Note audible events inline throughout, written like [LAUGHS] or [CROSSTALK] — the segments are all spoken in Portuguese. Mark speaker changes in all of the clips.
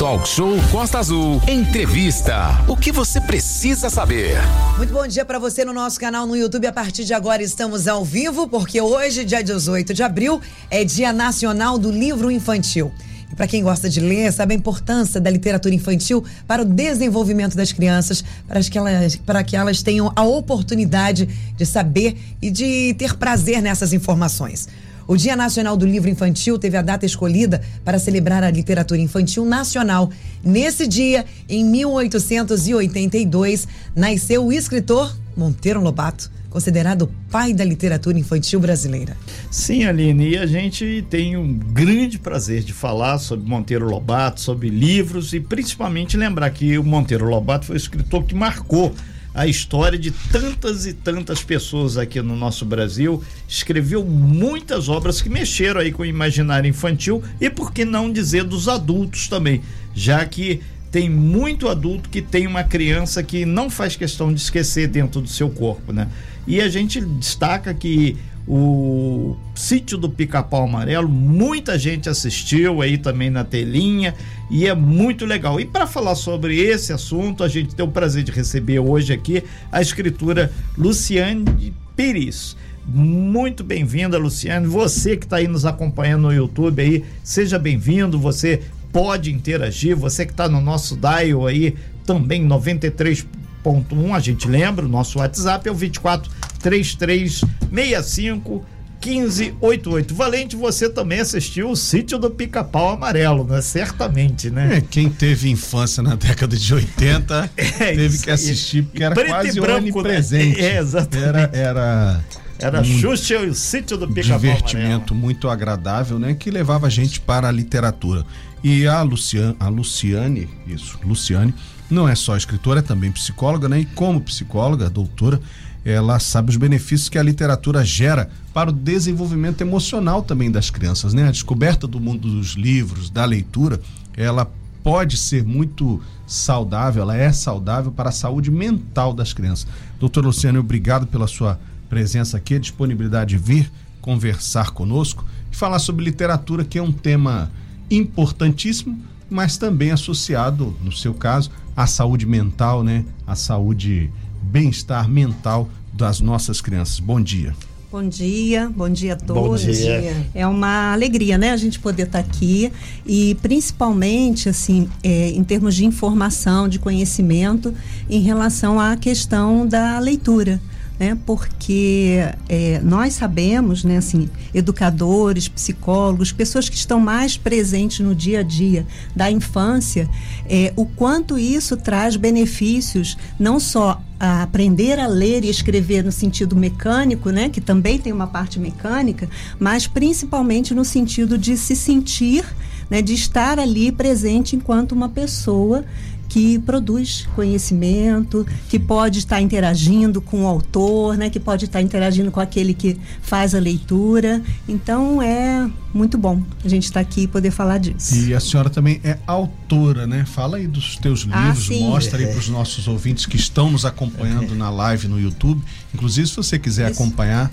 Speaker 1: Talk Show Costa Azul. Entrevista. O que você precisa saber?
Speaker 2: Muito bom dia para você no nosso canal no YouTube. A partir de agora estamos ao vivo, porque hoje, dia 18 de abril, é Dia Nacional do Livro Infantil. E para quem gosta de ler, sabe a importância da literatura infantil para o desenvolvimento das crianças, para que elas, para que elas tenham a oportunidade de saber e de ter prazer nessas informações. O Dia Nacional do Livro Infantil teve a data escolhida para celebrar a literatura infantil nacional. Nesse dia, em 1882, nasceu o escritor Monteiro Lobato considerado pai da literatura infantil brasileira.
Speaker 3: Sim, Aline, e a gente tem um grande prazer de falar sobre Monteiro Lobato, sobre livros e principalmente lembrar que o Monteiro Lobato foi o escritor que marcou a história de tantas e tantas pessoas aqui no nosso Brasil, escreveu muitas obras que mexeram aí com o imaginário infantil e por que não dizer dos adultos também, já que tem muito adulto que tem uma criança que não faz questão de esquecer dentro do seu corpo, né? E a gente destaca que o sítio do Pica-Pau Amarelo, muita gente assistiu aí também na telinha e é muito legal. E para falar sobre esse assunto, a gente tem o prazer de receber hoje aqui a escritura Luciane Pires. Muito bem-vinda, Luciane. Você que está aí nos acompanhando no YouTube aí, seja bem-vindo. Você pode interagir. Você que está no nosso dial aí, também 93.1, a gente lembra, o nosso WhatsApp é o 24 3365 1588. Valente, você também assistiu o Sítio do Pica-Pau Amarelo, né? Certamente, né?
Speaker 4: É, quem teve infância na década de 80 [LAUGHS] é, teve que assistir, porque era quase branco, onipresente. Né? [LAUGHS]
Speaker 3: É, exatamente.
Speaker 4: Era, era
Speaker 3: era um Xuxa e o Sítio do Pica-Pau
Speaker 4: Divertimento muito agradável, né? Que levava a gente para a literatura. E a Luciane, a Luciane, isso, Luciane, não é só escritora, é também psicóloga, né? E como psicóloga, doutora, ela sabe os benefícios que a literatura gera para o desenvolvimento emocional também das crianças, né? A descoberta do mundo dos livros, da leitura, ela pode ser muito saudável, ela é saudável para a saúde mental das crianças. Doutor Luciano, obrigado pela sua presença aqui, disponibilidade de vir conversar conosco e falar sobre literatura, que é um tema importantíssimo, mas também associado, no seu caso, à saúde mental, né? À saúde bem-estar mental das nossas crianças. Bom dia.
Speaker 5: Bom dia, bom dia a todos.
Speaker 3: Bom dia.
Speaker 5: É uma alegria, né, a gente poder estar tá aqui e principalmente, assim, é, em termos de informação, de conhecimento, em relação à questão da leitura né? Porque é, nós sabemos, né, assim, educadores, psicólogos, pessoas que estão mais presentes no dia a dia da infância, é, o quanto isso traz benefícios, não só a aprender a ler e escrever no sentido mecânico, né, que também tem uma parte mecânica, mas principalmente no sentido de se sentir, né, de estar ali presente enquanto uma pessoa que produz conhecimento, que pode estar interagindo com o autor, né, que pode estar interagindo com aquele que faz a leitura. Então é muito bom a gente estar aqui e poder falar disso.
Speaker 4: E a senhora também é autora, né? Fala aí dos teus ah, livros, ah, mostra aí para os nossos ouvintes que estão nos acompanhando na live no YouTube. Inclusive, se você quiser Isso. acompanhar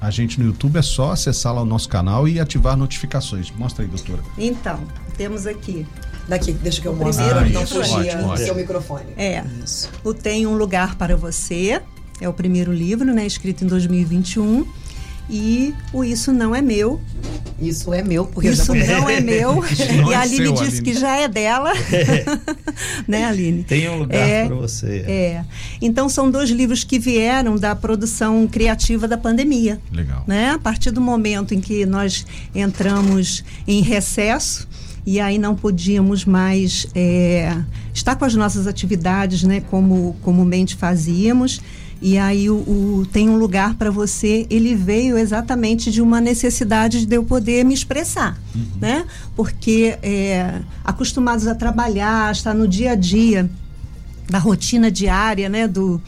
Speaker 4: a gente no YouTube, é só acessar lá o nosso canal e ativar notificações. Mostra aí, doutora.
Speaker 5: Então, temos aqui
Speaker 2: Daqui, deixa que eu mostre. Primeiro, ah, não fugir do seu microfone.
Speaker 5: É. Isso. O Tem um Lugar para Você. É o primeiro livro, né? Escrito em 2021. E o Isso Não É Meu.
Speaker 2: Isso é meu, porque
Speaker 5: Isso não é [LAUGHS] meu. e a Aline seu, disse Aline. que já é dela. [LAUGHS] né, Aline?
Speaker 3: Tem um lugar é, para você.
Speaker 5: É. Então, são dois livros que vieram da produção criativa da pandemia.
Speaker 4: Legal.
Speaker 5: Né? A partir do momento em que nós entramos em recesso, e aí não podíamos mais é, estar com as nossas atividades, né, como comumente fazíamos. E aí o, o tem um lugar para você, ele veio exatamente de uma necessidade de eu poder me expressar, uhum. né? Porque é, acostumados a trabalhar, estar no dia a dia da rotina diária, né, do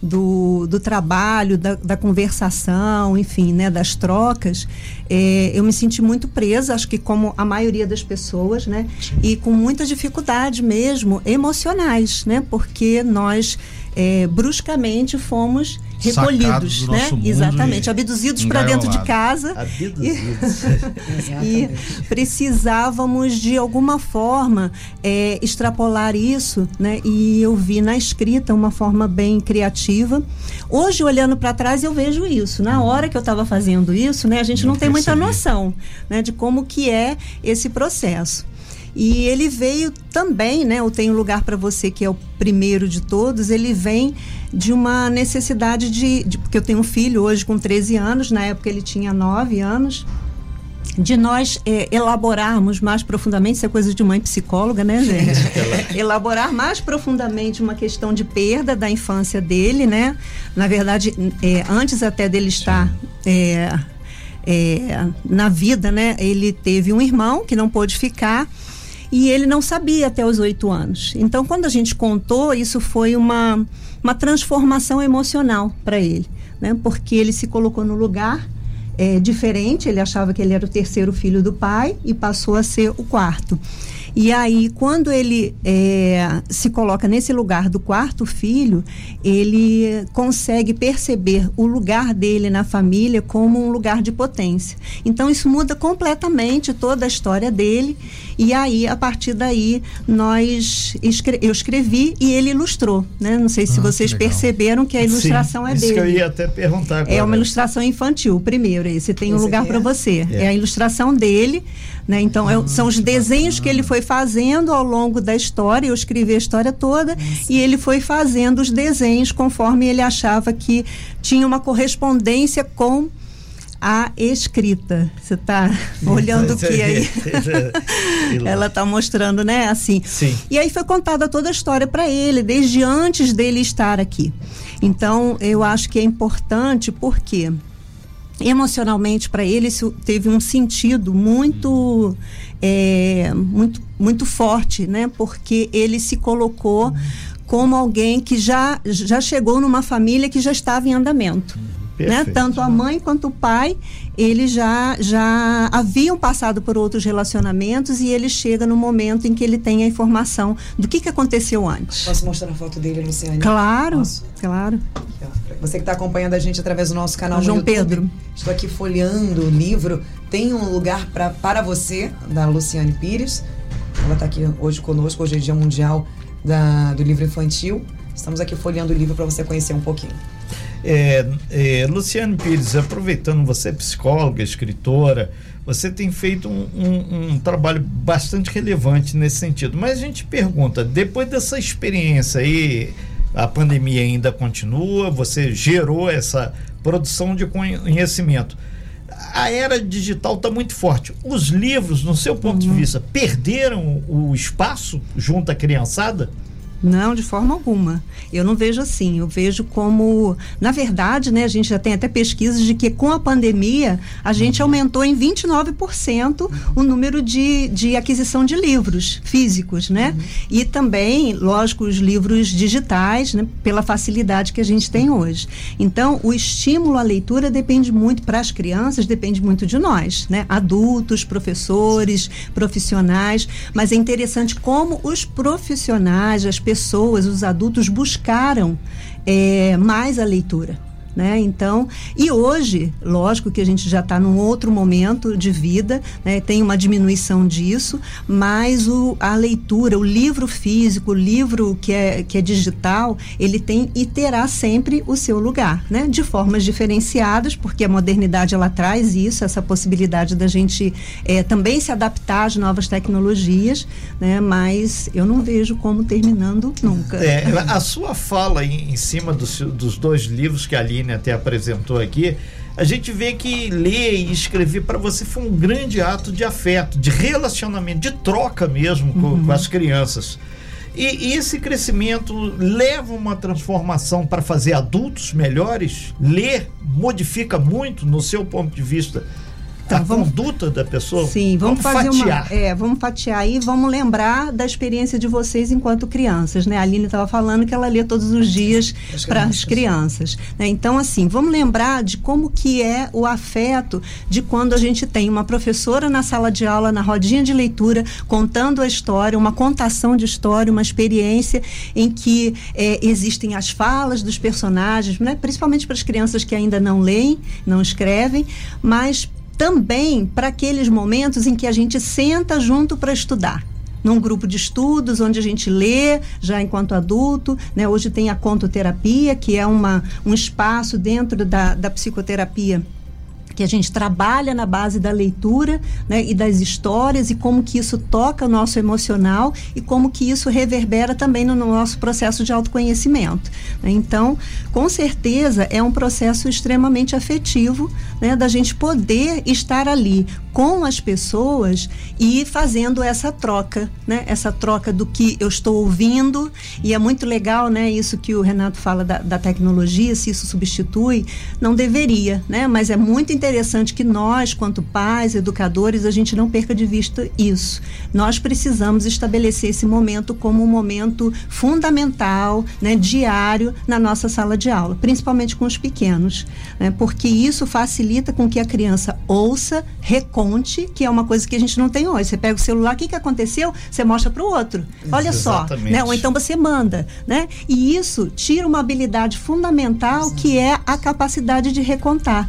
Speaker 5: do, do trabalho, da, da conversação, enfim, né, das trocas, é, eu me senti muito presa, acho que como a maioria das pessoas, né, e com muita dificuldade mesmo, emocionais, né, porque nós é, bruscamente fomos recolhidos,
Speaker 4: do
Speaker 5: né?
Speaker 4: nosso mundo
Speaker 5: Exatamente,
Speaker 4: e
Speaker 5: abduzidos para dentro de casa.
Speaker 3: Abduzidos. [LAUGHS]
Speaker 5: E precisávamos de alguma forma é, extrapolar isso, né? E eu vi na escrita uma forma bem criativa. Hoje, olhando para trás, eu vejo isso. Na hora que eu estava fazendo isso, né? A gente não,
Speaker 4: Não
Speaker 5: tem muita noção, né? De como que é esse processo. E ele veio também, né? Eu tenho lugar para você que é o primeiro de todos. Ele vem de uma necessidade de, de porque eu tenho um filho hoje com 13 anos. Na época ele tinha 9 anos de nós eh, elaborarmos mais profundamente, isso é coisa de mãe psicóloga, né, gente? [LAUGHS] [LAUGHS] Elaborar mais profundamente uma questão de perda da infância dele, né? Na verdade, eh, antes até dele estar eh, eh, na vida, né? Ele teve um irmão que não pôde ficar e ele não sabia até os oito anos. Então, quando a gente contou, isso foi uma, uma transformação emocional para ele, né? Porque ele se colocou no lugar é, diferente, ele achava que ele era o terceiro filho do pai e passou a ser o quarto. E aí, quando ele é, se coloca nesse lugar do quarto filho, ele consegue perceber o lugar dele na família como um lugar de potência. Então, isso muda completamente toda a história dele. E aí, a partir daí, nós escre eu escrevi e ele ilustrou. Né? Não sei se
Speaker 4: Ah,
Speaker 5: vocês
Speaker 4: legal.
Speaker 5: perceberam que a ilustração
Speaker 3: Sim,
Speaker 5: é
Speaker 3: isso
Speaker 5: dele.
Speaker 3: que eu ia até perguntar agora.
Speaker 5: É uma ilustração infantil, o primeiro. Esse tem um
Speaker 2: Esse
Speaker 5: lugar
Speaker 2: aqui
Speaker 5: para
Speaker 2: é?
Speaker 5: você.
Speaker 3: É.
Speaker 5: É. a ilustração dele, né? Então é- são os desenhos que ele foi fazendo ao longo da história. Eu escrevi a história toda e ele foi fazendo os desenhos conforme ele achava que tinha uma correspondência com a escrita. Você está olhando o que aí? [LAUGHS] Ela está mostrando, né? Assim.
Speaker 3: Sim.
Speaker 5: E aí foi contada toda a história para ele, desde antes dele estar aqui. Então, eu acho que é importante porque emocionalmente para ele isso teve um sentido muito é, muito muito forte né porque ele se colocou como alguém que já já chegou numa família que já estava em andamento né? Tanto a mãe quanto o pai, eles já, já haviam passado por outros relacionamentos e ele chega no momento em que ele tem a informação do que, que aconteceu antes.
Speaker 2: Posso mostrar a foto dele, Luciane?
Speaker 5: Claro,
Speaker 2: Posso?
Speaker 5: claro.
Speaker 2: Você que está acompanhando a gente através do nosso canal no
Speaker 5: João
Speaker 2: YouTube,
Speaker 5: Pedro.
Speaker 2: Estou aqui folheando o livro. Tem um lugar pra, para você, da Luciane Pires. Ela está aqui hoje conosco. Hoje é Dia Mundial da, do Livro Infantil. Estamos aqui folheando o livro para você conhecer um pouquinho.
Speaker 3: É, é, Luciane Pires, aproveitando, você é psicóloga, escritora, você tem feito um, um- um trabalho bastante relevante nesse sentido. Mas a gente pergunta, depois dessa experiência aí, a pandemia ainda continua, você gerou essa produção de conhecimento. A era digital está muito forte. Os livros, no seu ponto de vista, perderam o espaço junto à criançada?
Speaker 5: Não, de forma alguma. Eu não vejo assim. Eu vejo como, na verdade, né, a gente já tem até pesquisas de que com a pandemia a gente aumentou em 29% o número de, de aquisição de livros físicos, né? E também, lógico, os livros digitais, né, pela facilidade que a gente tem hoje. Então, o estímulo à leitura depende muito para as crianças, depende muito de nós, né? Adultos, professores, profissionais, mas é interessante como os profissionais, as pessoas, os adultos buscaram eh, mais a leitura. Né? Então, e hoje, lógico que a gente já está num outro momento de vida, né? tem uma diminuição disso, mas o, a leitura, o livro físico, o livro que é, que é digital, ele tem e terá sempre o seu lugar, né? de formas diferenciadas, porque a modernidade ela traz isso, essa possibilidade da gente eh, também se adaptar às novas tecnologias, né? mas eu não vejo como terminando nunca.
Speaker 3: É, a sua fala em, em cima dos, dos dois livros que a Aline até apresentou aqui, a gente vê que ler e escrever para você foi um grande ato de afeto, de relacionamento, de troca mesmo com, com as crianças. E, e esse crescimento leva uma transformação para fazer adultos melhores? Ler modifica muito, no seu ponto de vista, a vamos, conduta da pessoa?
Speaker 5: Sim, vamos, vamos fazer fatiar. uma. É, vamos fatiar e vamos lembrar da experiência de vocês enquanto crianças, né? A Aline estava falando que ela lê todos os dias para as crianças. Né? Então, assim, vamos lembrar de como que é o afeto de quando a gente tem uma professora na sala de aula, na rodinha de leitura, contando a história, uma contação de história, uma experiência em que é, existem as falas dos personagens, né? principalmente para as crianças que ainda não leem, não escrevem, mas também para aqueles momentos em que a gente senta junto para estudar num grupo de estudos onde a gente lê já enquanto adulto. Né? Hoje tem a contoterapia, que é uma, um espaço dentro da, da psicoterapia que a gente trabalha na base da leitura né, e das histórias e como que isso toca o nosso emocional e como que isso reverbera também no nosso processo de autoconhecimento. Né? Então, com certeza, é um processo extremamente afetivo né, da gente poder estar ali com as pessoas e fazendo essa troca, né? Essa troca do que eu estou ouvindo e é muito legal, né? Isso que o Renato fala da, da tecnologia, se isso substitui, não deveria, né? Mas é muito interessante que nós, quanto pais, educadores, a gente não perca de vista isso. Nós precisamos estabelecer esse momento como um momento fundamental, né? Diário na nossa sala de aula, principalmente com os pequenos, né? Porque isso facilita com que a criança ouça, reconheça que é uma coisa que a gente não tem hoje. Você pega o celular, o que, que aconteceu? Você mostra para o outro. Olha só, né? Ou então você manda, né? E isso tira uma habilidade fundamental que é a capacidade de recontar.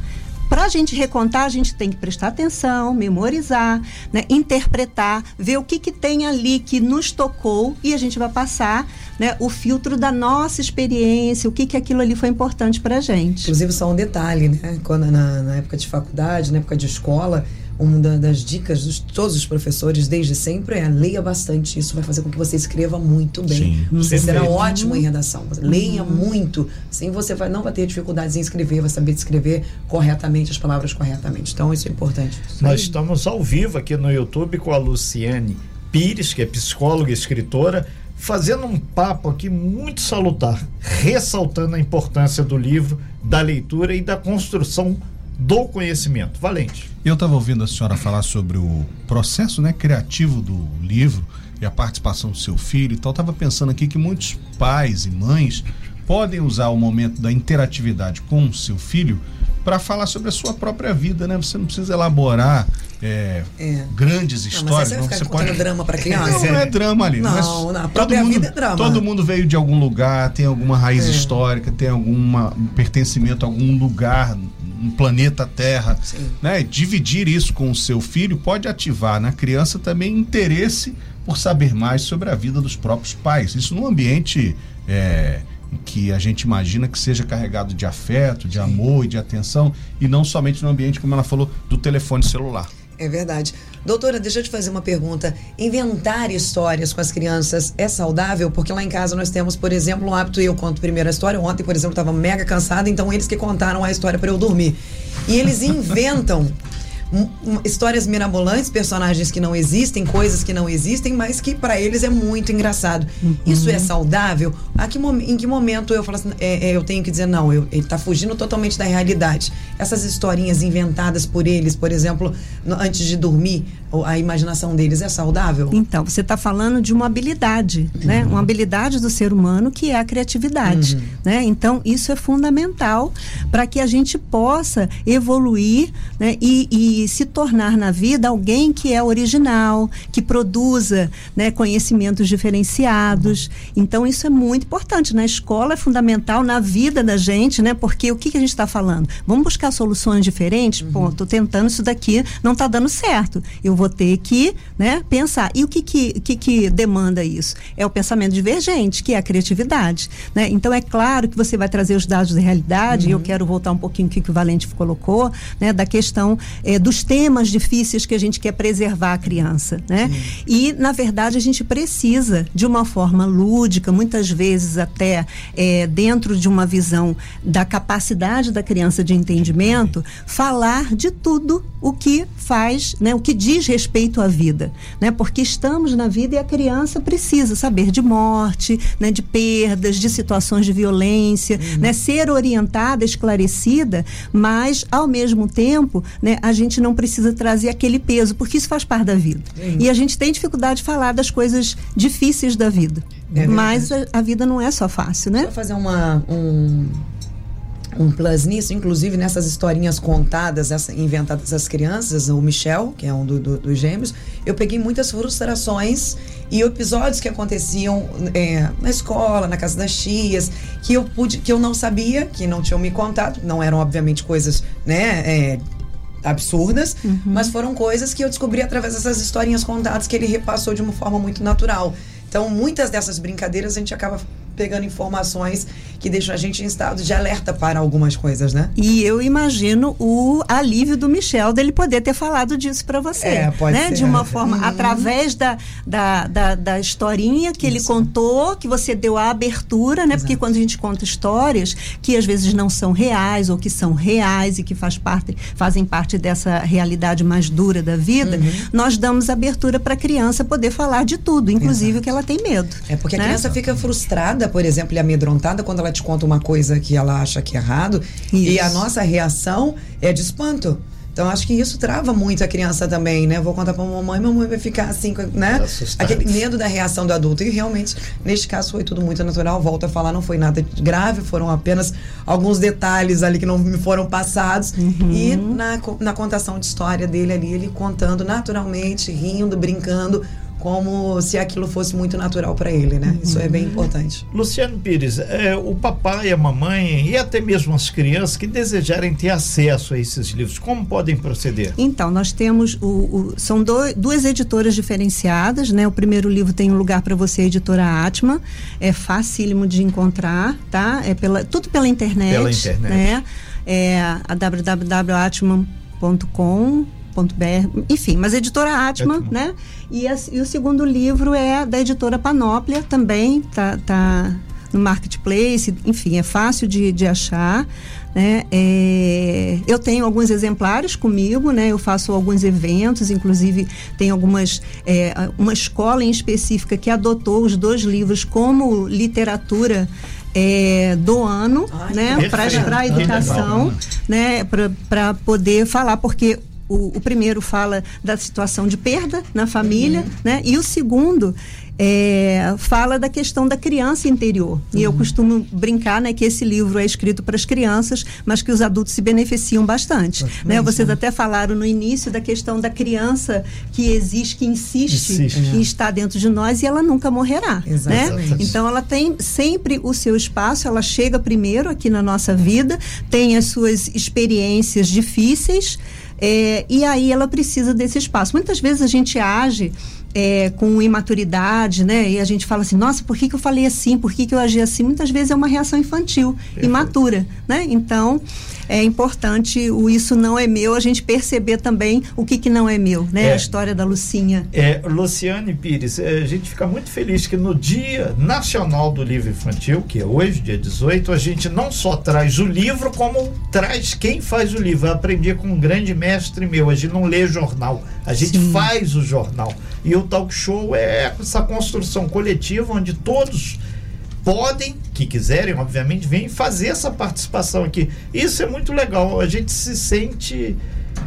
Speaker 5: Para a gente recontar, a gente tem que prestar atenção, memorizar, né, interpretar, ver o que, que tem ali que nos tocou e a gente vai passar né, o filtro da nossa experiência, o que, que aquilo ali foi importante para a gente.
Speaker 2: Inclusive, só um detalhe, né? Quando na, na época de faculdade, na época de escola, uma das dicas de todos os professores desde sempre é leia bastante. Isso vai fazer com que você escreva muito bem. Sim, você perfeito. será ótimo em redação. Leia uhum. muito. Assim você vai, não vai ter dificuldades em escrever, vai saber escrever corretamente as palavras corretamente. Então isso é importante. Isso
Speaker 3: Nós estamos ao vivo aqui no YouTube com a Luciane Pires, que é psicóloga e escritora, fazendo um papo aqui muito salutar, ressaltando a importância do livro, da leitura e da construção do conhecimento. Valente.
Speaker 4: Eu estava ouvindo a senhora falar sobre o processo né, criativo do livro e a participação do seu filho e tal. Estava pensando aqui que muitos pais e mães podem usar o momento da interatividade com o seu filho para falar sobre a sua própria vida, né? Você não precisa elaborar é, é. grandes histórias.
Speaker 2: Não, você, você pode drama para criança.
Speaker 4: Não, não é drama ali.
Speaker 2: Não,
Speaker 4: mas
Speaker 2: não, a todo mundo, vida é drama.
Speaker 4: Todo mundo veio de algum lugar, tem alguma raiz é. histórica, tem algum pertencimento a algum lugar um planeta Terra, Sim. né? Dividir isso com o seu filho pode ativar na criança também interesse por saber mais sobre a vida dos próprios pais. Isso num ambiente é, que a gente imagina que seja carregado de afeto, de Sim. amor e de atenção, e não somente no ambiente, como ela falou, do telefone celular.
Speaker 2: É verdade. Doutora, deixa eu te fazer uma pergunta. Inventar histórias com as crianças é saudável? Porque lá em casa nós temos, por exemplo, um hábito, eu conto primeiro a história. Ontem, por exemplo, estava mega cansada, então eles que contaram a história para eu dormir. E eles inventam histórias mirabolantes, personagens que não existem, coisas que não existem, mas que para eles é muito engraçado. Uhum. Isso é saudável? A que, em que momento eu falo assim, é, é, eu tenho que dizer, não, eu, ele está fugindo totalmente da realidade. Essas historinhas inventadas por eles, por exemplo, no, antes de dormir, a imaginação deles é saudável?
Speaker 5: Então, você está falando de uma habilidade, uhum. né? Uma habilidade do ser humano que é a criatividade, uhum. né? Então, isso é fundamental para que a gente possa evoluir né? e, e se tornar na vida alguém que é original, que produza né, conhecimentos diferenciados. Então, isso é muito importante. Na escola é fundamental, na vida da gente, né? Porque o que, que a gente está falando? Vamos buscar soluções diferentes? Uhum. Pô, estou tentando isso daqui, não está dando certo. Eu vou ter que né, pensar. E o que, que, que, que demanda isso? É o pensamento divergente, que é a criatividade. Né? Então, é claro que você vai trazer os dados da realidade, uhum. e eu quero voltar um pouquinho o que o Valente colocou, né, da questão do dos temas difíceis que a gente quer preservar a criança, né? E na verdade a gente precisa de uma forma lúdica, muitas vezes até é, dentro de uma visão da capacidade da criança de entendimento, falar de tudo o que faz, né? O que diz respeito à vida, né? Porque estamos na vida e a criança precisa saber de morte, né? De perdas, de situações de violência, uhum. né? Ser orientada, esclarecida, mas ao mesmo tempo, né? A gente não precisa trazer aquele peso, porque isso faz parte da vida. E a gente tem dificuldade de falar das coisas difíceis da vida. É mas a, a, vida não é só fácil, né?
Speaker 2: Vou fazer uma um um plus nisso, inclusive nessas historinhas contadas, essa, inventadas das crianças, o Michel, que é um do, do, dos gêmeos, eu peguei muitas frustrações e episódios que aconteciam é, na escola, na casa das tias, que eu pude, que eu não sabia, que não tinham me contado, não eram obviamente coisas, né? É, absurdas, uhum. mas foram coisas que eu descobri através dessas historinhas contadas que ele repassou de uma forma muito natural. Então, muitas dessas brincadeiras a gente acaba pegando informações que deixam a gente em estado de alerta para algumas coisas, né?
Speaker 5: E eu imagino o alívio do Michel dele poder ter falado disso para você. É, pode né? Ser. De uma forma, uhum. através da, da, da, da, historinha que Isso. ele contou, que você deu a abertura, né? Exato. Porque quando a gente conta histórias que às vezes não são reais ou que são reais e que faz parte, fazem parte dessa realidade mais dura da vida, uhum. nós damos abertura para a criança poder falar de tudo, inclusive Exato. o que ela tem medo.
Speaker 2: É porque né? a criança fica frustrada por exemplo, e amedrontada quando ela te conta uma coisa que ela acha que é errado. Isso. E a nossa reação é de espanto. Então acho que isso trava muito a criança também, né? Vou contar pra mamãe, mamãe vai ficar assim, né? Aquele medo da reação do adulto. E realmente, neste caso, foi tudo muito natural. Volto a falar, não foi nada grave, foram apenas alguns detalhes ali que não me foram passados. Uhum. E na, na contação de história dele ali, ele contando naturalmente, rindo, brincando como se aquilo fosse muito natural para ele, né? Isso é bem uhum. importante.
Speaker 3: Luciano Pires, é, o papai, a mamãe e até mesmo as crianças que desejarem ter acesso a esses livros, como podem proceder?
Speaker 5: Então, nós temos o, o são do, duas editoras diferenciadas, né? O primeiro livro tem um lugar para você, a editora Atma, é facílimo de encontrar, tá? É pela tudo pela internet, pela internet. né? É a www.atman.com br enfim, mas editora Atman, né? E, a, e, o segundo livro é da editora Panóplia, também tá, tá no marketplace, enfim, é fácil de, de achar. Né? É, eu tenho alguns exemplares comigo, né? Eu faço alguns eventos, inclusive tem algumas é, uma escola em específica que adotou os dois livros como literatura é, do ano, Ai, né, para a educação, né, para poder falar, porque o, o, primeiro fala da situação de perda na família, uhum. né? E o segundo é, fala da questão da criança interior. E eu uhum. costumo brincar né, que esse livro é escrito para as crianças, mas que os adultos se beneficiam bastante. Né? Vocês até falaram no início da questão da criança que existe, que insiste, insiste é. estar dentro de nós e ela nunca morrerá. Né? Então ela tem sempre o seu espaço, ela chega primeiro aqui na nossa vida, tem as suas experiências difíceis. É, e aí ela precisa desse espaço. Muitas vezes a gente age é, com imaturidade, né? E a gente fala assim, nossa, por que, que eu falei assim? Por que, que eu agi assim? Muitas vezes é uma reação infantil, Perfeito. imatura, né? Então, é importante o isso não é meu, a gente perceber também o que, que não é meu, né? É, a história da Lucinha.
Speaker 3: É, Luciane Pires, é, a gente fica muito feliz que no Dia Nacional do Livro Infantil, que é hoje, dia 18, a gente não só traz o livro, como traz quem faz o livro. Eu aprendi com um grande mestre meu, a gente não lê jornal, a gente Sim. faz o jornal. E o talk show é essa construção coletiva onde todos podem, que quiserem, obviamente, vêm fazer essa participação aqui. Isso é muito legal. A gente se sente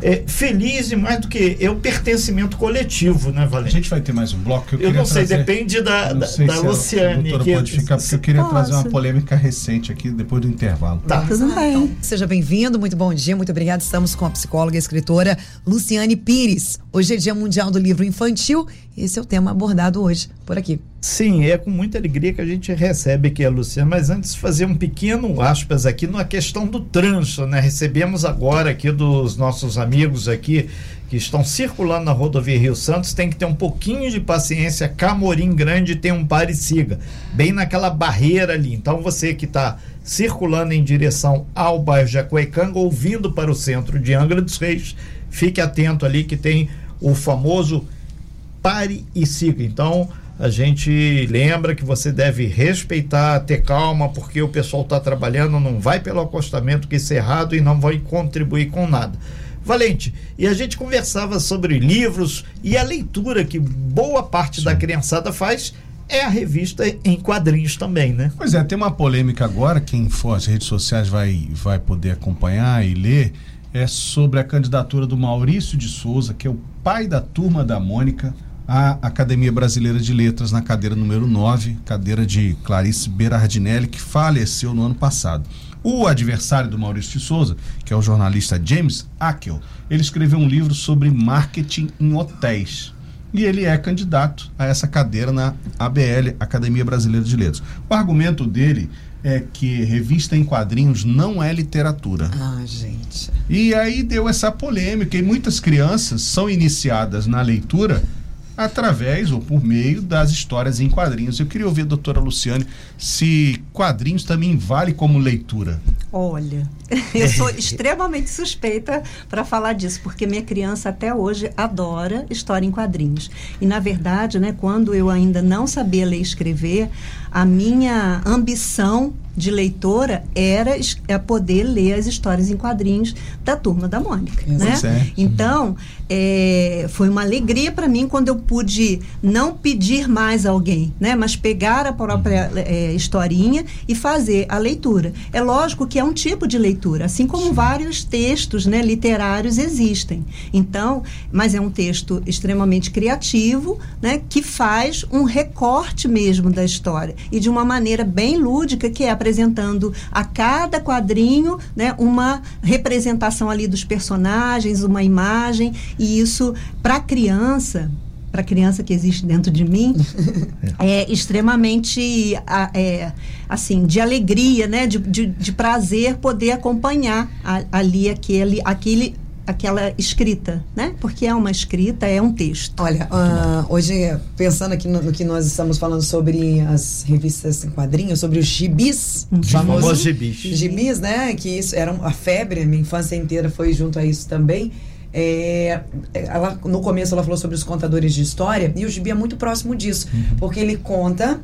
Speaker 3: é, feliz e mais do que é o pertencimento coletivo, né, Valente?
Speaker 4: A gente vai ter mais um bloco.
Speaker 3: Eu, eu não sei, trazer... depende da, da, da Luciane.
Speaker 4: A que pode ficar, porque eu queria Posso. trazer uma polêmica recente aqui depois do intervalo.
Speaker 2: Tá. Tudo bem. Então, seja bem-vindo, muito bom dia, muito obrigada. Estamos com a psicóloga e escritora Luciane Pires. Hoje é Dia Mundial do Livro Infantil. Esse é o tema abordado hoje por aqui.
Speaker 3: Sim, é com muita alegria que a gente recebe aqui a Luciana, mas antes fazer um pequeno aspas aqui na questão do trânsito, né? Recebemos agora aqui dos nossos amigos aqui que estão circulando na rodovia Rio Santos, tem que ter um pouquinho de paciência, Camorim Grande tem um pare siga, bem naquela barreira ali. Então você que está circulando em direção ao bairro Jacuecanga, ouvindo para o centro de Angra dos Reis, fique atento ali que tem o famoso pare e siga. Então, a gente lembra que você deve respeitar, ter calma, porque o pessoal está trabalhando, não vai pelo acostamento, que isso é errado e não vai contribuir com nada. Valente, e a gente conversava sobre livros e a leitura que boa parte Sim. da criançada faz é a revista em quadrinhos também, né?
Speaker 4: Pois é, tem uma polêmica agora, quem for às redes sociais vai, vai poder acompanhar e ler, é sobre a candidatura do Maurício de Souza, que é o pai da turma da Mônica, à Academia Brasileira de Letras, na cadeira número 9, cadeira de Clarice Berardinelli, que faleceu no ano passado. O adversário do Maurício de Souza, que é o jornalista James Akel, ele escreveu um livro sobre marketing em hotéis e ele é candidato a essa cadeira na ABL, Academia Brasileira de Letras. O argumento dele é que revista em quadrinhos não é literatura.
Speaker 2: Ah, gente.
Speaker 4: E aí deu essa polêmica e muitas crianças são iniciadas na leitura através ou por meio das histórias em quadrinhos. Eu queria ouvir a doutora Luciane se quadrinhos também vale como leitura.
Speaker 5: Olha, [LAUGHS] eu sou [LAUGHS] extremamente suspeita para falar disso, porque minha criança até hoje adora história em quadrinhos. E na verdade, né, quando eu ainda não sabia ler e escrever, a minha ambição de leitora era é poder ler as histórias em quadrinhos da turma da Mônica, né? Então é, foi uma alegria para mim quando eu pude não pedir mais a alguém, né? Mas pegar a própria é, historinha e fazer a leitura. É lógico que é um tipo de leitura, assim como Sim. vários textos, né, literários existem. Então, mas é um texto extremamente criativo, né? Que faz um recorte mesmo da história e de uma maneira bem lúdica que é apresentando a cada quadrinho né, uma representação ali dos personagens, uma imagem, e isso, para a criança, para a criança que existe dentro de mim [LAUGHS] é extremamente é, assim de alegria né de, de, de prazer poder acompanhar a, ali aquele aquele aquela escrita, né? Porque é uma escrita, é um texto.
Speaker 2: Olha, uh, hoje, pensando aqui no, no, que nós estamos falando sobre as revistas em quadrinhos, sobre os gibis,
Speaker 3: uhum. famosos gibis.
Speaker 2: Gibis, né? Que isso era a febre, minha infância inteira foi junto a isso também. É, ela, no começo ela falou sobre os contadores de história e o gibi é muito próximo disso, uhum. porque ele conta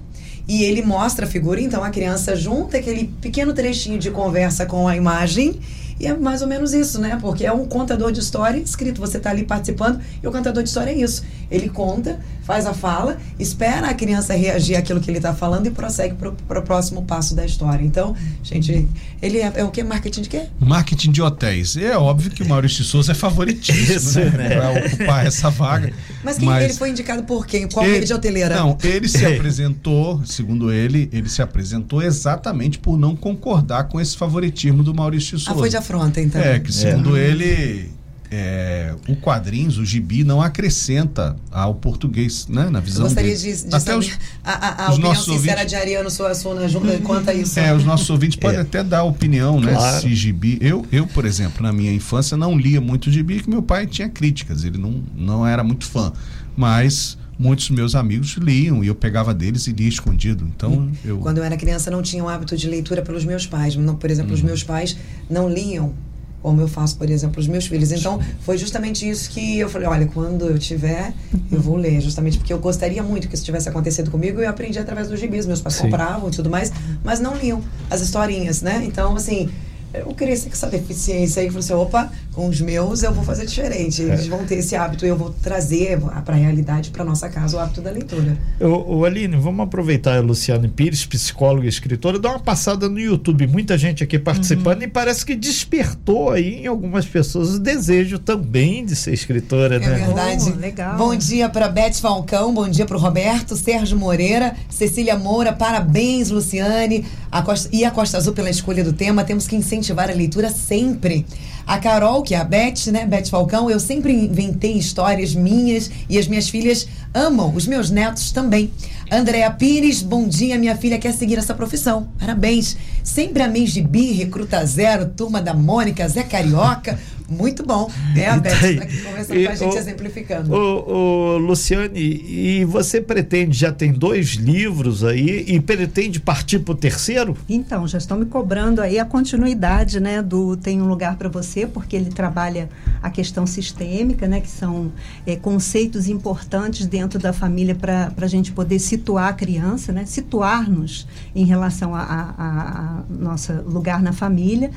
Speaker 2: e ele mostra a figura, então a criança junta aquele pequeno trechinho de conversa com a imagem e é mais ou menos isso, né? Porque é um contador de história escrito. Você está ali participando e o contador de história é isso. Ele conta, faz a fala, espera a criança reagir àquilo que ele está falando e prossegue para o próximo passo da história. Então, gente, ele é, é o que? Marketing de quê?
Speaker 4: Marketing de hotéis. É óbvio que o Maurício de Souza é favoritíssimo né? né? para ocupar essa vaga.
Speaker 2: Mas, quem, mas ele foi indicado por quem? Qual ele, rede hoteleira?
Speaker 4: Não, ele se [LAUGHS] apresentou, segundo ele, ele se apresentou exatamente por não concordar com esse favoritismo do Maurício de Souza.
Speaker 2: Ah, foi de afronta, então.
Speaker 4: É, que segundo é. ele é, o quadrinhos, o gibi, não acrescenta ao português, né? Na visão
Speaker 2: Eu gostaria
Speaker 4: dele.
Speaker 2: de, de até os, a, a, a os opinião sincera ouvintes, de Ariano Suassuna quanto a isso.
Speaker 4: É, os nossos ouvintes [LAUGHS] podem é. até dar opinião, né? Claro. Se gibi... Eu, eu, por exemplo, na minha infância não lia muito gibi, que meu pai tinha críticas, ele não, não era muito fã. Mas muitos meus amigos liam e eu pegava deles e lia escondido. Então, eu...
Speaker 2: Quando eu era criança, não tinha o hábito de leitura pelos meus pais. Não, por exemplo, os uhum. meus pais não liam como eu faço, por exemplo, os meus filhos. Então, foi justamente isso que eu falei, olha, quando eu tiver, eu vou ler, justamente porque eu gostaria muito que isso tivesse acontecido comigo e eu aprendi através dos gibis. Meus pais Sim. compravam e tudo mais, mas não liam as historinhas, né? Então, assim, eu cresci com essa deficiência aí, falei assim, opa, com os meus eu vou fazer diferente. Eles é. vão ter esse hábito e eu vou trazer para a realidade, para nossa casa, o hábito da leitura.
Speaker 3: O, o Aline, vamos aproveitar a Luciane Pires, psicóloga e escritora, dar uma passada no YouTube. Muita gente aqui participando uhum. e parece que despertou aí em algumas pessoas o desejo também de ser escritora, é
Speaker 2: né? É verdade. Oh, legal. Bom dia para Beth Falcão, bom dia para o Roberto, Sérgio Moreira, Cecília Moura, parabéns, Luciane a Costa, e a Costa Azul pela escolha do tema. Temos que incentivar incentivar a leitura sempre. A Carol, que é a Beth, né? Beth Falcão, eu sempre inventei histórias minhas e as minhas filhas amam, os meus netos também. Andréa Pires, bom dia, minha filha quer seguir essa profissão. Parabéns. Sempre amei Gibi, Recruta Zero, Turma da Mônica, Zé Carioca. Muito bom. É a Beth está aqui conversando com a gente, o, exemplificando.
Speaker 3: O, o, Luciane, e você pretende, já tem dois livros aí, e pretende partir para o terceiro?
Speaker 5: Então, já estão me cobrando aí a continuidade né, do Tem um Lugar para Você, porque ele trabalha a questão sistêmica, né, que são é, conceitos importantes dentro da família para a gente poder situar a criança, né, situar-nos em relação a, a, a nosso lugar na família.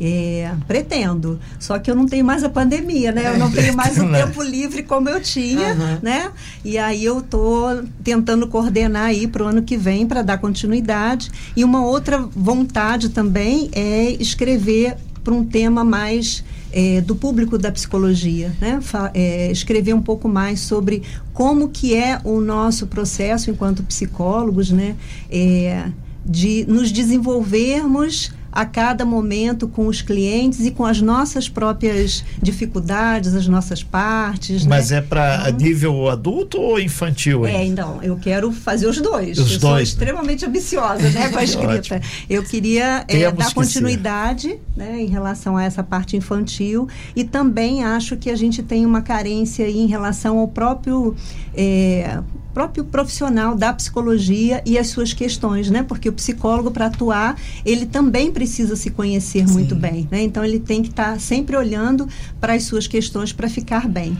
Speaker 5: É, pretendo. Só que eu não tenho mais a pandemia, né? Eu não tenho mais o [LAUGHS]
Speaker 3: Né?
Speaker 5: tempo livre como eu tinha,
Speaker 2: Aham.
Speaker 5: né? E aí eu tô tentando coordenar aí para o ano que vem para dar continuidade. E uma outra vontade também é escrever para um tema mais eh, do público da psicologia, né? Fa- eh, escrever um pouco mais sobre como que é o nosso processo enquanto psicólogos, né? Eh, de nos desenvolvermos a cada momento com os clientes e com as nossas próprias dificuldades, as nossas partes.
Speaker 3: Mas
Speaker 5: né?
Speaker 3: é para
Speaker 5: Então,
Speaker 3: nível adulto ou infantil? hein?
Speaker 5: é, então, eu quero fazer os dois.
Speaker 3: Os
Speaker 5: eu sou
Speaker 3: dois.
Speaker 5: extremamente ambiciosa, né, com a [LAUGHS] escrita. Eu queria é, dar continuidade, né, em relação a essa parte infantil e também acho que a gente tem uma carência aí em relação ao próprio é, próprio profissional da psicologia e as suas questões, né? Porque o psicólogo para atuar, ele também precisa se conhecer muito bem, né? Então ele tem que estar sempre olhando para as suas questões para ficar bem.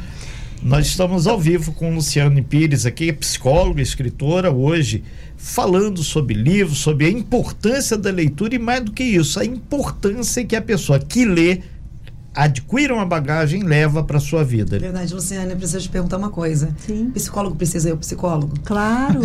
Speaker 3: Nós estamos ao vivo com Luciane Pires aqui, psicóloga, escritora, hoje falando sobre livros, sobre a importância da leitura e mais do que isso, a importância que a pessoa que lê adquire uma bagagem e leva para sua vida.
Speaker 2: Verdade, Luciana, eu preciso te perguntar uma coisa.
Speaker 5: Sim.
Speaker 2: Psicólogo precisa ir ao psicólogo?
Speaker 5: Claro.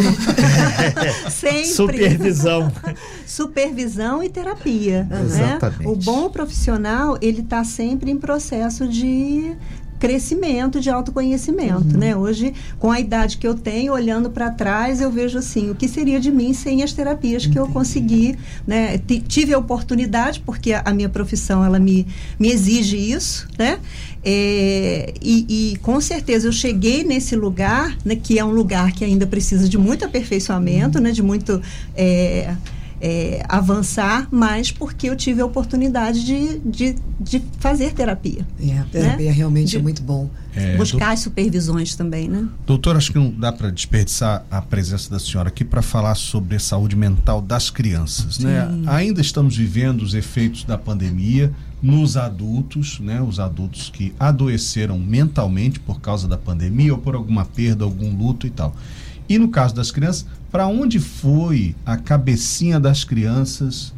Speaker 5: [LAUGHS] Sempre.
Speaker 3: Supervisão. [LAUGHS]
Speaker 5: Supervisão e terapia. né?
Speaker 3: Exatamente.
Speaker 5: O bom profissional, ele está sempre em processo de crescimento de autoconhecimento, né? Hoje, com a idade que eu tenho, olhando para trás, eu vejo assim, o que seria de mim sem as terapias que eu consegui, né? T- Tive a oportunidade, porque a a minha profissão, ela me, me exige isso, né? É, e, e, com certeza eu cheguei nesse lugar, né, que é um lugar que ainda precisa de muito aperfeiçoamento, né, de muito é, é, avançar, mas porque eu tive a oportunidade de, de, de fazer terapia.
Speaker 2: É, a terapia
Speaker 5: Né?
Speaker 2: realmente é
Speaker 5: De-
Speaker 2: muito bom.
Speaker 4: É,
Speaker 5: Buscar as supervisões também, né?
Speaker 4: Doutor, acho que não dá para desperdiçar a presença da senhora aqui para falar sobre a saúde mental das crianças, né? Ainda estamos vivendo os efeitos da pandemia nos adultos, né? Os adultos que adoeceram mentalmente por causa da pandemia ou por alguma perda, algum luto e tal. E no caso das crianças, para onde foi a cabecinha das crianças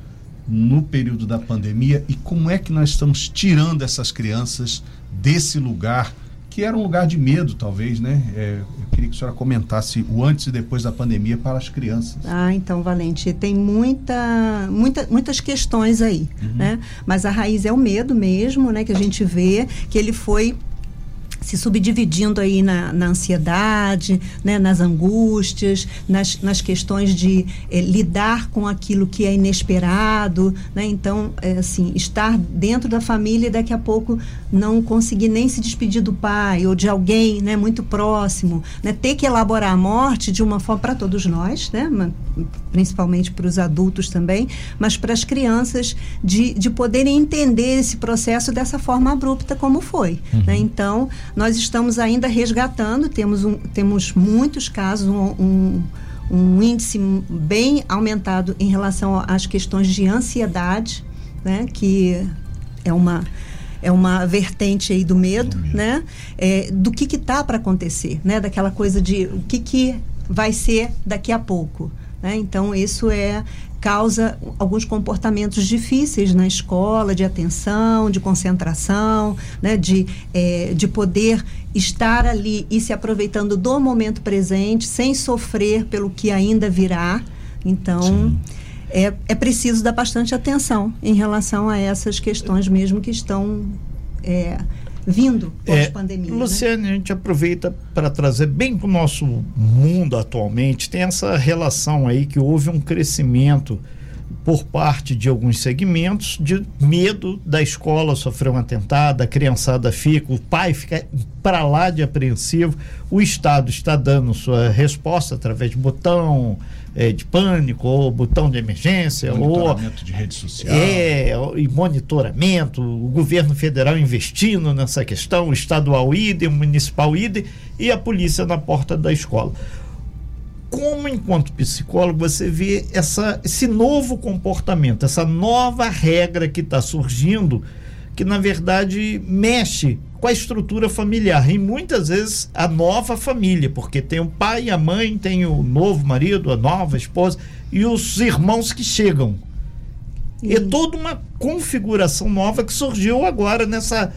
Speaker 4: no período da pandemia e como é que nós estamos tirando essas crianças desse lugar que era um lugar de medo, talvez, né? É, eu queria que a senhora comentasse o antes e depois da pandemia para as crianças.
Speaker 5: Ah, então, Valente, tem muita, muita, muitas questões aí, né? Mas a raiz é o medo mesmo, né? Que a gente vê que ele foi se subdividindo aí na, na ansiedade, né, nas angústias, nas, nas questões de eh, lidar com aquilo que é inesperado, né? Então, é, assim, estar dentro da família e daqui a pouco não conseguir nem se despedir do pai ou de alguém, né, muito próximo, né? Ter que elaborar a morte de uma forma para todos nós, né? Principalmente para os adultos também, mas para as crianças de, de poderem entender esse processo dessa forma abrupta como foi, né? Então, nós estamos ainda resgatando, temos, um, temos muitos casos, um, um, um índice bem aumentado em relação às questões de ansiedade, né? Que é uma é uma vertente aí do medo, né? É, do que que tá para acontecer, né? Daquela coisa de o que que vai ser daqui a pouco, né? Então isso é causa alguns comportamentos difíceis na escola, de atenção, de concentração, né? de, é, de poder estar ali e se aproveitando do momento presente, sem sofrer pelo que ainda virá. Então, é, é preciso dar bastante atenção em relação a essas questões mesmo que estão é, vindo
Speaker 3: É,
Speaker 5: pós-pandemia. né?
Speaker 3: Luciane, a gente aproveita para trazer bem para o nosso mundo atualmente, tem essa relação aí que houve um crescimento por parte de alguns segmentos de medo da escola sofrer um atentado, a criançada fica, o pai fica para lá de apreensivo, o Estado está dando sua resposta através de botão eh, de pânico ou botão de emergência ou
Speaker 4: Monitoramento de rede social.
Speaker 3: é, e monitoramento, o governo federal investindo nessa questão, o estadual idem, o municipal idem e a polícia na porta da escola. Como, enquanto psicólogo, você vê essa, esse novo comportamento, essa nova regra que está surgindo, que na verdade mexe com a estrutura familiar e muitas vezes a nova família, porque tem o pai, a mãe, tem o novo marido, a nova esposa e os irmãos que chegam. É toda uma configuração nova que surgiu agora nessa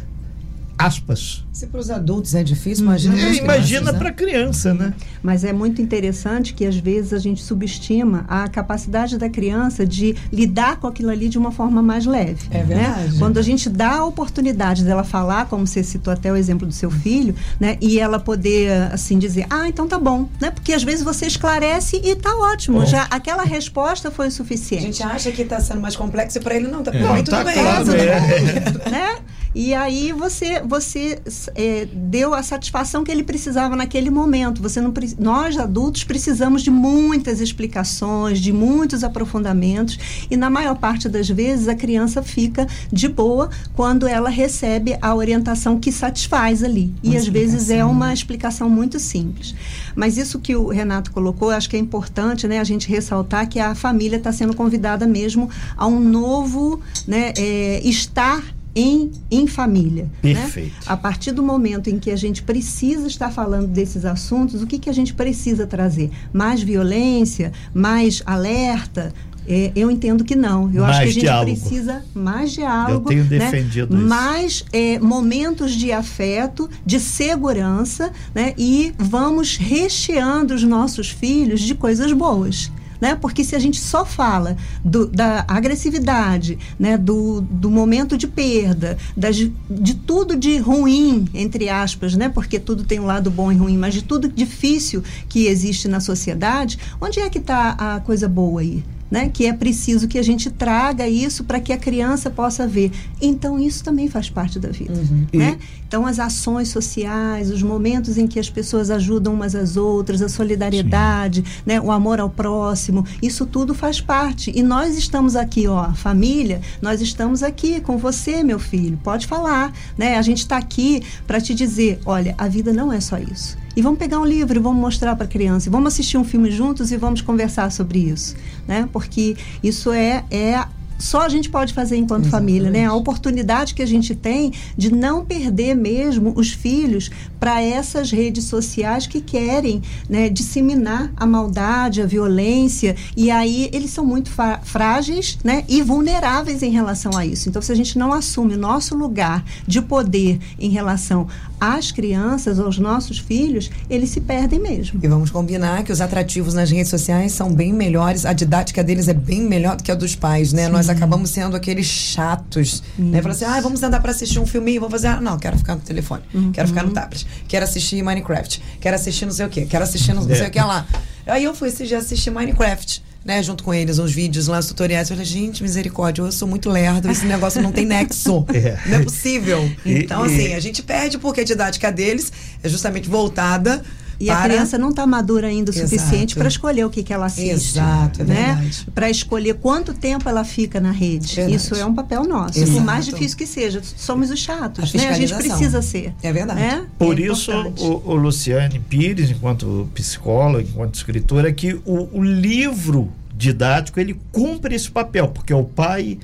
Speaker 3: aspas.
Speaker 2: Se para os adultos é difícil, imagina
Speaker 3: É,
Speaker 2: para as
Speaker 3: imagina para
Speaker 2: né?
Speaker 3: criança, né?
Speaker 5: Mas é muito interessante que às vezes a gente subestima a capacidade da criança de lidar com aquilo ali de uma forma mais leve.
Speaker 2: É
Speaker 5: né?
Speaker 2: verdade.
Speaker 5: Quando a gente dá a oportunidade dela falar, como você citou até o exemplo do seu filho, né? E ela poder assim dizer, ah, então tá bom, né? Porque às vezes você esclarece e tá ótimo.
Speaker 3: Bom.
Speaker 5: Já aquela resposta foi o
Speaker 2: A
Speaker 5: suficiente.
Speaker 2: gente acha que está sendo mais complexo e para ele não, tá,
Speaker 4: É.
Speaker 3: Não,
Speaker 2: tudo
Speaker 3: tá
Speaker 2: bem.
Speaker 3: claro,
Speaker 2: tudo
Speaker 3: é. [LAUGHS]
Speaker 5: né? E aí você você é, deu a satisfação que ele precisava naquele momento. Você não nós adultos precisamos de muitas explicações, de muitos aprofundamentos e na maior parte das vezes a criança fica de boa quando ela recebe a orientação que satisfaz ali. E
Speaker 2: Uma
Speaker 5: às vezes é uma
Speaker 2: né?
Speaker 5: explicação muito simples. Mas isso que o Renato colocou, acho que é importante, né, a gente ressaltar que a família está sendo convidada mesmo a um novo, né, é, estar em, em família. né?
Speaker 3: Perfeito.
Speaker 5: A partir do momento em que a gente precisa estar falando desses assuntos, o que, que a gente precisa trazer? Mais violência? Mais alerta? É, eu entendo que não. Eu acho
Speaker 3: Mais
Speaker 5: que a gente
Speaker 3: diálogo.
Speaker 5: precisa mais diálogo.
Speaker 3: tenho
Speaker 5: né?
Speaker 3: defendido isso.
Speaker 5: Mais é, momentos de afeto, de segurança, né? E vamos recheando os nossos filhos de coisas boas. Né? Porque se a gente só fala do- da agressividade, né? do, do momento de perda, das, de tudo de ruim, entre aspas, né? porque tudo tem um lado bom e ruim, mas de tudo difícil que existe na sociedade, onde é que está a coisa boa aí? Né? Que é preciso que a gente traga isso para que a criança possa ver. Então, isso também faz parte da vida. Né? Então, as ações sociais, os momentos em que as pessoas ajudam umas às outras, a solidariedade, né? o amor ao próximo, isso tudo faz parte. E nós estamos aqui, ó, família, nós estamos aqui com você, meu filho, pode falar. Né? A gente está aqui para te dizer: olha, a vida não é só isso. E vamos pegar um livro e vamos mostrar para a criança. E vamos assistir um filme juntos e vamos conversar sobre isso. Né? Porque isso é, é só a gente pode fazer enquanto família, né? A oportunidade que a gente tem de não perder mesmo os filhos para essas redes sociais que querem né, disseminar a maldade, a violência, e aí eles são muito frágeis né, e vulneráveis em relação a isso. Então, se a gente não assume o nosso lugar de poder em relação às crianças, aos nossos filhos, eles se perdem mesmo.
Speaker 2: E vamos combinar que os atrativos nas redes sociais são bem melhores, a didática deles é bem melhor do que a dos pais, né? Nós acabamos sendo aqueles chatos, né? Falar assim, ah, vamos sentar pra assistir um filminho, vou fazer, ah, não, quero ficar no telefone, quero ficar no tablet, quero assistir Minecraft, quero assistir não sei o quê, quero assistir não, não sei o que lá. Aí eu fui esse dia assistir Minecraft. Né, junto com eles, uns vídeos lá, os tutoriais. Eu falei, gente, misericórdia, eu sou muito lerdo, esse negócio não tem nexo. [LAUGHS]
Speaker 3: É.
Speaker 2: Não é possível.
Speaker 3: E-
Speaker 2: Então,
Speaker 3: e-
Speaker 2: assim, a gente perde porque a didática deles é justamente voltada
Speaker 5: E
Speaker 2: para...
Speaker 5: a criança não está madura ainda o
Speaker 2: Exato.
Speaker 5: suficiente para escolher o que, que ela assiste.
Speaker 2: Exato, é
Speaker 5: né?
Speaker 2: verdade.
Speaker 5: Para escolher quanto tempo ela fica na rede.
Speaker 2: Verdade.
Speaker 5: Isso é um papel nosso.
Speaker 2: Exato.
Speaker 5: Por mais difícil que seja, somos os chatos.
Speaker 2: A
Speaker 5: né? A gente
Speaker 2: fiscalização.
Speaker 5: precisa ser.
Speaker 2: É verdade.
Speaker 5: né?
Speaker 3: Por
Speaker 5: É
Speaker 3: isso, o, o Luciane Pires, enquanto psicóloga, enquanto escritora, é que o, o livro didático ele cumpre esse papel, porque o pai,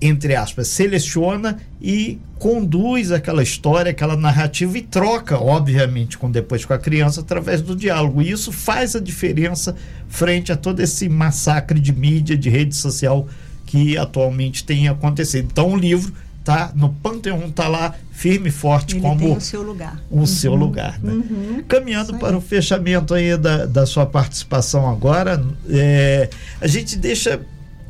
Speaker 3: entre aspas, seleciona e conduz aquela história, aquela narrativa e troca, obviamente, com depois com a criança através do diálogo. E isso faz a diferença frente a todo esse massacre de mídia, de rede social que atualmente tem acontecido. Então, o livro tá no Panteão, tá lá firme e forte
Speaker 5: Ele
Speaker 3: como
Speaker 5: tem o seu lugar.
Speaker 3: o seu lugar. Né?
Speaker 5: Uhum.
Speaker 3: Caminhando para o fechamento aí da, da sua participação agora, é, a gente deixa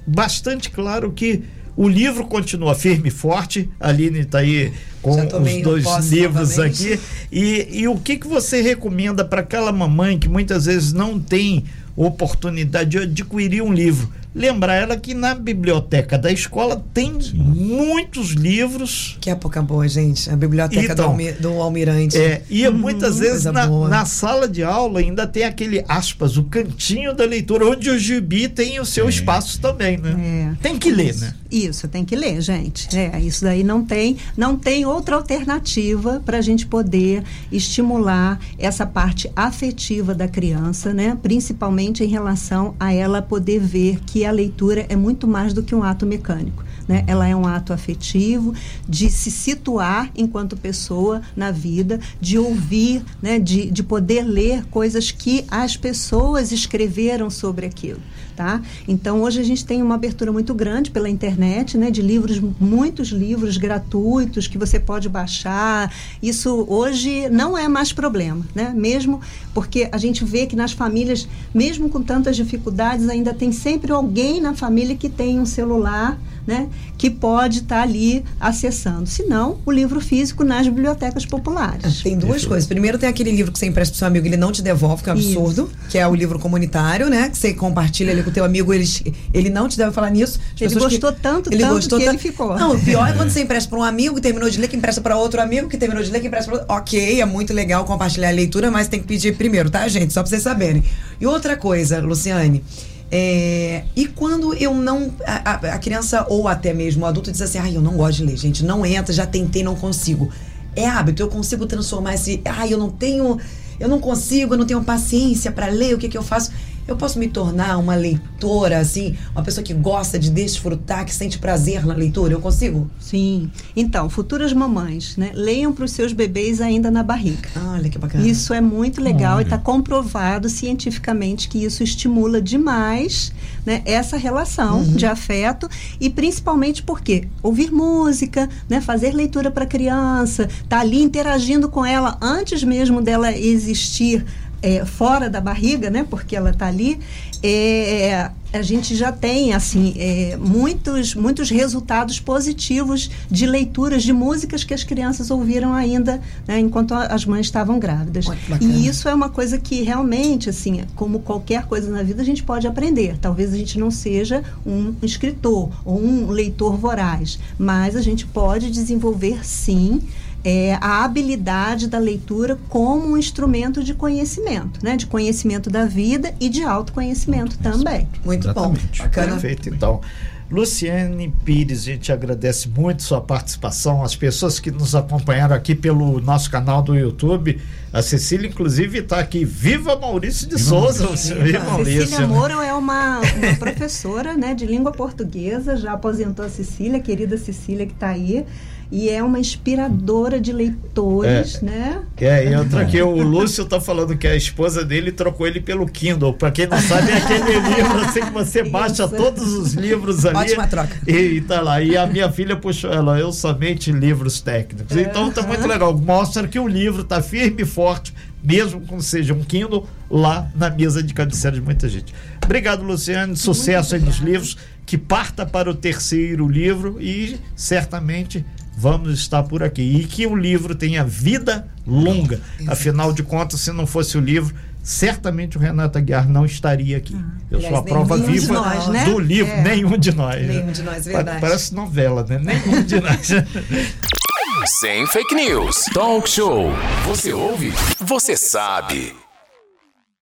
Speaker 3: bastante claro que o livro continua firme e forte. A Aline está aí com os dois livros
Speaker 2: novamente.
Speaker 3: aqui. E, e o que, que você recomenda para aquela mamãe que muitas vezes não tem oportunidade de adquirir um livro? Lembrar ela que na biblioteca da escola tem muitos livros
Speaker 2: Que época boa, gente. A biblioteca do,
Speaker 3: Então,
Speaker 2: Almi- do Almirante.
Speaker 3: é, e muitas vezes
Speaker 2: coisa
Speaker 3: na, na sala de aula ainda tem aquele aspas, o cantinho da leitura, onde o gibi tem o seu
Speaker 4: Tem.
Speaker 3: espaço também, né?
Speaker 5: É.
Speaker 3: Tem que ler,
Speaker 5: Isso.
Speaker 3: né?
Speaker 5: Isso, tem que ler, gente. É, isso daí não tem, não tem outra alternativa para a gente poder estimular essa parte afetiva da criança, né? Principalmente em relação a ela poder ver que a leitura é muito mais do que um ato mecânico. Né? Ela é um ato afetivo de se situar enquanto pessoa na vida, de ouvir, né? de, de poder ler coisas que as pessoas escreveram sobre aquilo. Tá? Então hoje a gente tem uma abertura muito grande pela internet, né, de livros, muitos livros gratuitos que você pode baixar. Isso hoje não é mais problema, né? Mesmo porque a gente vê que nas famílias, mesmo com tantas dificuldades, ainda tem sempre alguém na família que tem um celular né, que pode estar tá ali acessando. Se não, o livro físico nas bibliotecas populares.
Speaker 2: Tem duas Isso. coisas. Primeiro tem aquele livro que você empresta pro seu amigo, ele não te devolve, que é um absurdo, Isso. que é o livro comunitário, né? Que você compartilha ali com o teu amigo, ele, ele não te deve falar nisso.
Speaker 5: As ele gostou que, tanto, ele tanto gostou que ele ficou.
Speaker 2: Não, o pior é quando você empresta para um amigo que terminou de ler, que empresta para outro amigo, que terminou de ler, que empresta para outro. Ok, é muito legal compartilhar a leitura, mas tem que pedir primeiro, tá, gente? Só para vocês saberem. E outra coisa, Luciane, é, e quando eu não. A, a, criança, ou até mesmo o adulto, diz assim: ai, eu não gosto de ler, gente, não entra, já tentei, não consigo. É hábito, eu consigo transformar esse. Ai, eu não tenho. Eu não consigo, eu não tenho paciência para ler, o que, que eu faço? Eu posso me tornar uma leitora, assim, uma pessoa que gosta de desfrutar, que sente prazer na leitura? Eu consigo?
Speaker 5: Sim. Então, futuras mamães, né? Leiam para os seus bebês ainda na barriga.
Speaker 2: Olha que bacana.
Speaker 5: Isso é muito legal Olha. e está comprovado cientificamente que isso estimula demais né, essa relação uhum. de afeto e principalmente porque ouvir música, né, fazer leitura para criança, tá ali interagindo com ela antes mesmo dela existir é, fora da barriga, né? Porque ela está ali. É, a gente já tem assim é, muitos muitos resultados positivos de leituras de músicas que as crianças ouviram ainda né, enquanto as mães estavam grávidas e isso é uma coisa que realmente assim como qualquer coisa na vida a gente pode aprender talvez a gente não seja um escritor ou um leitor voraz mas a gente pode desenvolver sim é, a habilidade da leitura como um instrumento de conhecimento, né? De conhecimento da vida e de autoconhecimento também.
Speaker 2: Muito Exatamente. bom. Bacana.
Speaker 3: Perfeito, então. Luciane Pires, a gente agradece muito sua participação, as pessoas que nos acompanharam aqui pelo nosso canal do YouTube. A Cecília, inclusive, está aqui. Viva Maurício de Viva Souza!
Speaker 5: Maurício. Viva Maurício. Cecília Moro é uma, uma professora né, de língua portuguesa, já aposentou a Cecília, querida Cecília, que está aí e é uma inspiradora de leitores,
Speaker 3: é,
Speaker 5: né?
Speaker 3: É, e outra que o Lúcio tá falando que a esposa dele trocou ele pelo Kindle. Para quem não sabe, é aquele livro assim que você baixa Isso. todos os livros ali.
Speaker 2: Ótima troca.
Speaker 3: E, e tá lá. E a minha filha puxou ela, eu somente livros técnicos. É. Então tá muito legal. Mostra que o livro tá firme e forte, mesmo que seja um Kindle, lá na mesa de cabeceira de muita gente. Obrigado, Luciane. Sucesso aí nos livros. Que parta para o terceiro livro e certamente vamos estar por aqui. E que o livro tenha vida longa. Afinal de contas, se não fosse o livro, certamente o Renato Aguiar não estaria aqui. Ah, Eu sou a prova viva nós, né? do livro, é. nenhum de nós.
Speaker 2: Nenhum de nós, verdade.
Speaker 3: Parece novela, né? Nenhum de nós. [LAUGHS]
Speaker 1: Sem fake news. Talk show. Você ouve? Você sabe.